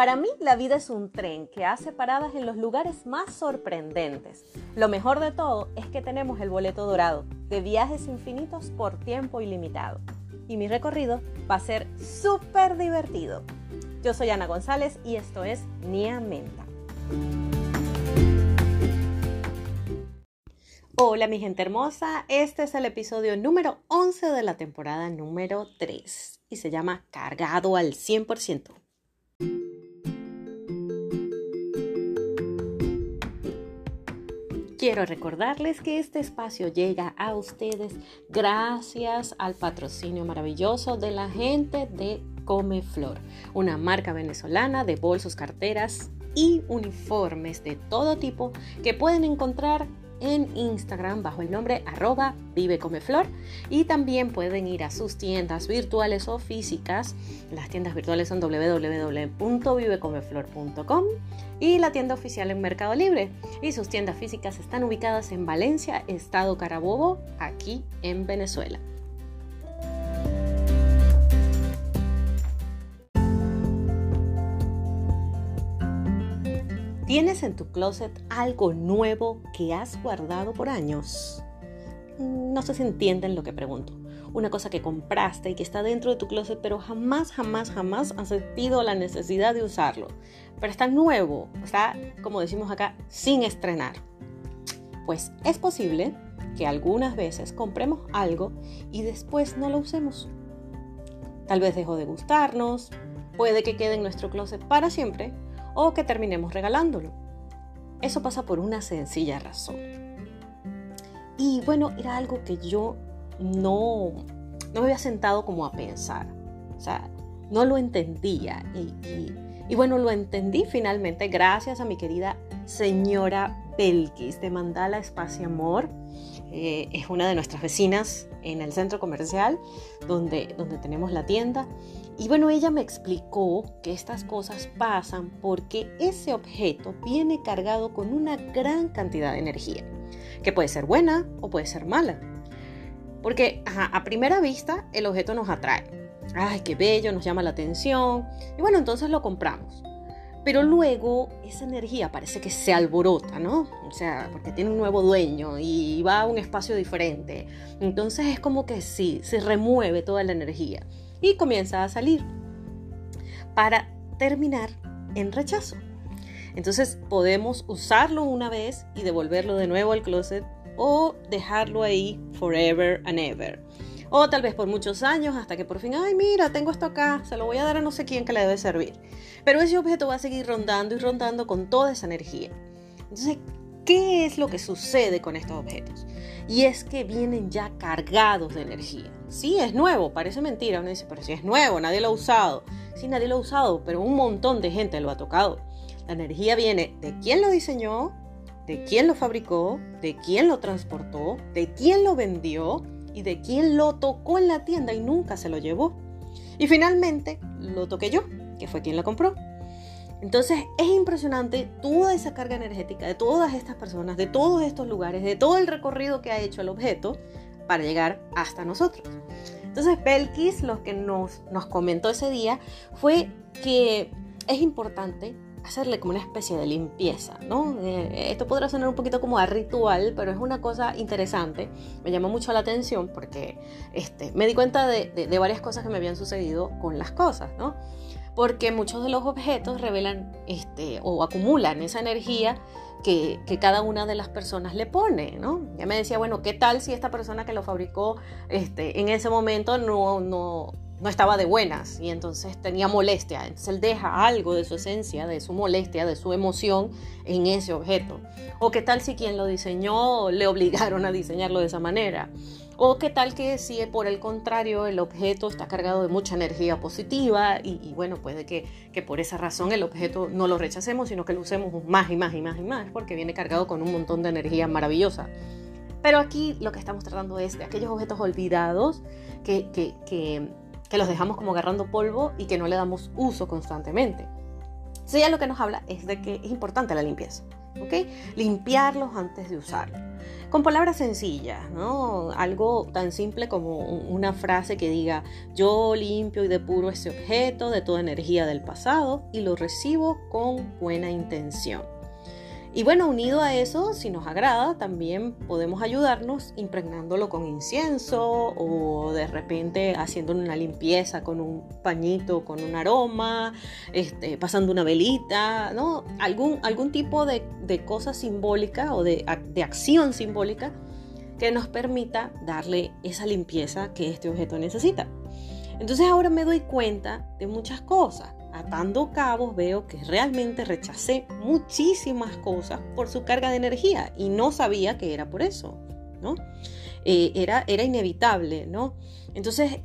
Para mí la vida es un tren que hace paradas en los lugares más sorprendentes. Lo mejor de todo es que tenemos el boleto dorado de viajes infinitos por tiempo ilimitado. Y mi recorrido va a ser súper divertido. Yo soy Ana González y esto es Nia Menta. Hola mi gente hermosa, este es el episodio número 11 de la temporada número 3 y se llama Cargado al 100%. Quiero recordarles que este espacio llega a ustedes gracias al patrocinio maravilloso de la gente de Comeflor, una marca venezolana de bolsos, carteras y uniformes de todo tipo que pueden encontrar en Instagram bajo el nombre arroba vivecomeflor y también pueden ir a sus tiendas virtuales o físicas. Las tiendas virtuales son www.vivecomeflor.com y la tienda oficial en Mercado Libre. Y sus tiendas físicas están ubicadas en Valencia, Estado Carabobo, aquí en Venezuela. ¿Tienes en tu closet algo nuevo que has guardado por años? No sé si entienden lo que pregunto. Una cosa que compraste y que está dentro de tu closet, pero jamás, jamás, jamás has sentido la necesidad de usarlo. Pero está nuevo, está, como decimos acá, sin estrenar. Pues es posible que algunas veces compremos algo y después no lo usemos. Tal vez dejó de gustarnos, puede que quede en nuestro closet para siempre o que terminemos regalándolo. Eso pasa por una sencilla razón. Y bueno, era algo que yo no, no me había sentado como a pensar. O sea, no lo entendía. Y, bueno, lo entendí finalmente gracias a mi querida señora Belkis de Mandala Espacio Amor. Eh, es una de nuestras vecinas en el centro comercial donde, donde tenemos la tienda. Y bueno, ella me explicó que estas cosas pasan porque ese objeto viene cargado con una gran cantidad de energía, que puede ser buena o puede ser mala. Porque a primera vista el objeto nos atrae. Ay, qué bello, nos llama la atención. Y bueno, entonces lo compramos. Pero luego esa energía parece que se alborota, ¿no? O sea, porque tiene un nuevo dueño y va a un espacio diferente. Entonces es como que sí, se remueve toda la energía y comienza a salir para terminar en rechazo. Entonces podemos usarlo una vez y devolverlo de nuevo al closet o dejarlo ahí forever and ever. O tal vez por muchos años hasta que por fin, ay mira, tengo esto acá, se lo voy a dar a no sé quién que le debe servir. Pero ese objeto va a seguir rondando y rondando con toda esa energía. Entonces, ¿qué es lo que sucede con estos objetos? Y es que vienen ya cargados de energía. Sí, es nuevo, parece mentira. Uno dice, pero si es nuevo, nadie lo ha usado. Sí, nadie lo ha usado, pero un montón de gente lo ha tocado. La energía viene de quién lo diseñó, de quién lo fabricó, de quién lo transportó, de quién lo vendió y de quién lo tocó en la tienda y nunca se lo llevó. Y finalmente lo toqué yo, que fue quien lo compró. Entonces es impresionante toda esa carga energética de todas estas personas, de todos estos lugares, de todo el recorrido que ha hecho el objeto para llegar hasta nosotros. Entonces Belkis lo que nos, nos comentó ese día fue que es importante hacerle como una especie de limpieza, ¿no? Eh, esto podrá sonar un poquito como a ritual, pero es una cosa interesante. Me llamó mucho la atención porque este, me di cuenta de, de, de varias cosas que me habían sucedido con las cosas, ¿no? porque muchos de los objetos revelan este, o acumulan esa energía que, cada una de las personas le pone, ¿no? Ya me decía, bueno, ¿qué tal si esta persona que lo fabricó este, en ese momento no, no, no estaba de buenas y entonces tenía molestia? Entonces él deja algo de su esencia, de su molestia, de su emoción en ese objeto. O qué tal si quien lo diseñó le obligaron a diseñarlo de esa manera. O qué tal que si por el contrario el objeto está cargado de mucha energía positiva y, bueno, puede que, que, por esa razón el objeto no lo rechacemos, sino que lo usemos más y más y más y más, porque viene cargado con un montón de energía maravillosa. Pero aquí lo que estamos tratando es de aquellos objetos olvidados que, que, que, que los dejamos como agarrando polvo y que no le damos uso constantemente. Entonces ya lo que nos habla es de que es importante la limpieza, ¿ok? Limpiarlos antes de usarlos. con palabras sencillas, ¿no? Algo tan simple como una frase que diga, yo limpio y depuro ese objeto de toda energía del pasado y lo recibo con buena intención. Y bueno, unido a eso, si nos agrada, también podemos ayudarnos impregnándolo con incienso o de repente haciendo una limpieza con un pañito, con un aroma, este, pasando una velita, ¿no? Algún, algún tipo de, cosa simbólica o de, de acción simbólica que nos permita darle esa limpieza que este objeto necesita. Entonces ahora me doy cuenta de muchas cosas atando cabos veo que realmente rechacé muchísimas cosas por su carga de energía y no sabía que era por eso, ¿no? Eh, era, era inevitable, ¿no? Entonces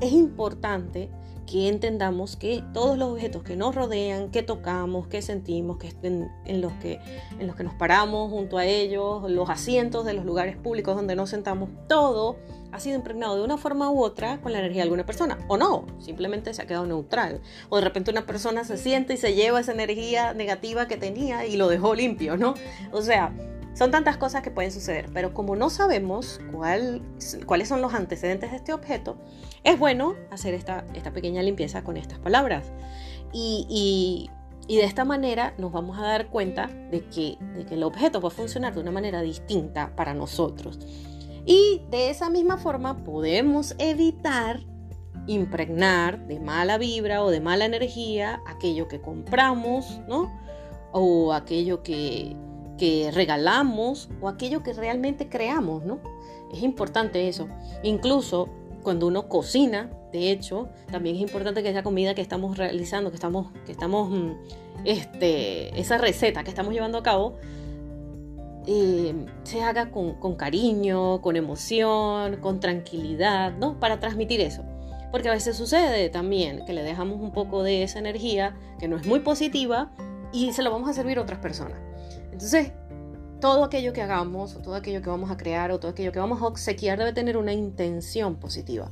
es importante que entendamos que todos los objetos que nos rodean, que tocamos, que sentimos, que en, en, los que en los que nos paramos junto a ellos, los asientos de los lugares públicos donde nos sentamos, todo ha sido impregnado de una forma u otra con la energía de alguna persona. O no, simplemente se ha quedado neutral. O de repente una persona se siente y se lleva esa energía negativa que tenía y lo dejó limpio, ¿no? O sea, son tantas cosas que pueden suceder, pero como no sabemos cuál, cuáles son los antecedentes de este objeto, es bueno hacer esta, esta pequeña limpieza con estas palabras. Y, y, de esta manera nos vamos a dar cuenta de que, de que el objeto va a funcionar de una manera distinta para nosotros. Y de esa misma forma podemos evitar impregnar de mala vibra o de mala energía aquello que compramos, ¿no? O aquello que, que regalamos o aquello que realmente creamos, ¿no? Es importante eso. Incluso cuando uno cocina, de hecho, también es importante que esa comida que estamos realizando, que estamos, que estamos, mm, este, esa receta que estamos llevando a cabo, eh, se haga con, con, cariño, con emoción, con tranquilidad, ¿no? Para transmitir eso. Porque a veces sucede también que le dejamos un poco de esa energía que no es muy positiva y se lo vamos a servir a otras personas. Entonces, todo aquello que hagamos, o todo aquello que vamos a crear, o todo aquello que vamos a obsequiar debe tener una intención positiva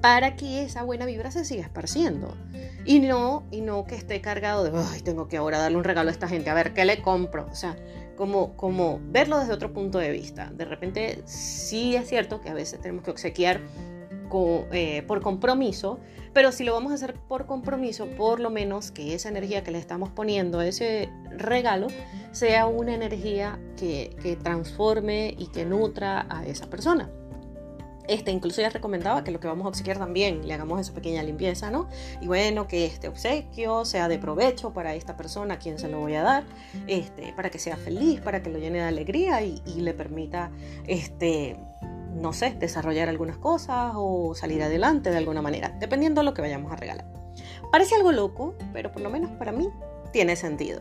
para que esa buena vibra se siga esparciendo. Y no, y no que esté cargado de, ay, tengo que ahora darle un regalo a esta gente, a ver qué le compro. O sea, como, como verlo desde otro punto de vista. De repente, sí es cierto que a veces tenemos que obsequiar eh, por compromiso, pero si lo vamos a hacer por compromiso, por lo menos que esa energía que le estamos poniendo ese regalo sea una energía que, transforme y que nutra a esa persona. Este, incluso ya recomendaba que lo que vamos a obsequiar también le hagamos esa pequeña limpieza, ¿no? Y bueno, que este obsequio sea de provecho para esta persona a quien se lo voy a dar, este, para que sea feliz, para que lo llene de alegría y le permita, este, no sé, desarrollar algunas cosas o salir adelante de alguna manera, dependiendo de lo que vayamos a regalar. Parece algo loco, pero por lo menos para mí tiene sentido.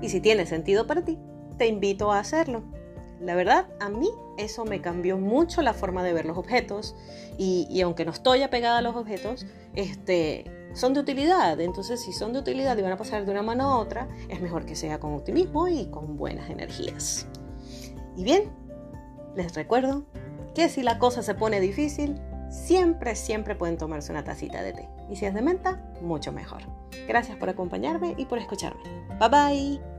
Y si tiene sentido para ti, te invito a hacerlo. La verdad, a mí eso me cambió mucho la forma de ver los objetos y, y aunque no estoy apegada a los objetos, este, son de utilidad. Entonces, si son de utilidad y van a pasar de una mano a otra, es mejor que sea con optimismo y con buenas energías. Y bien, les recuerdo que si la cosa se pone difícil, siempre, siempre pueden tomarse una tacita de té. Y si es de menta, mucho mejor. Gracias por acompañarme y por escucharme. Bye bye.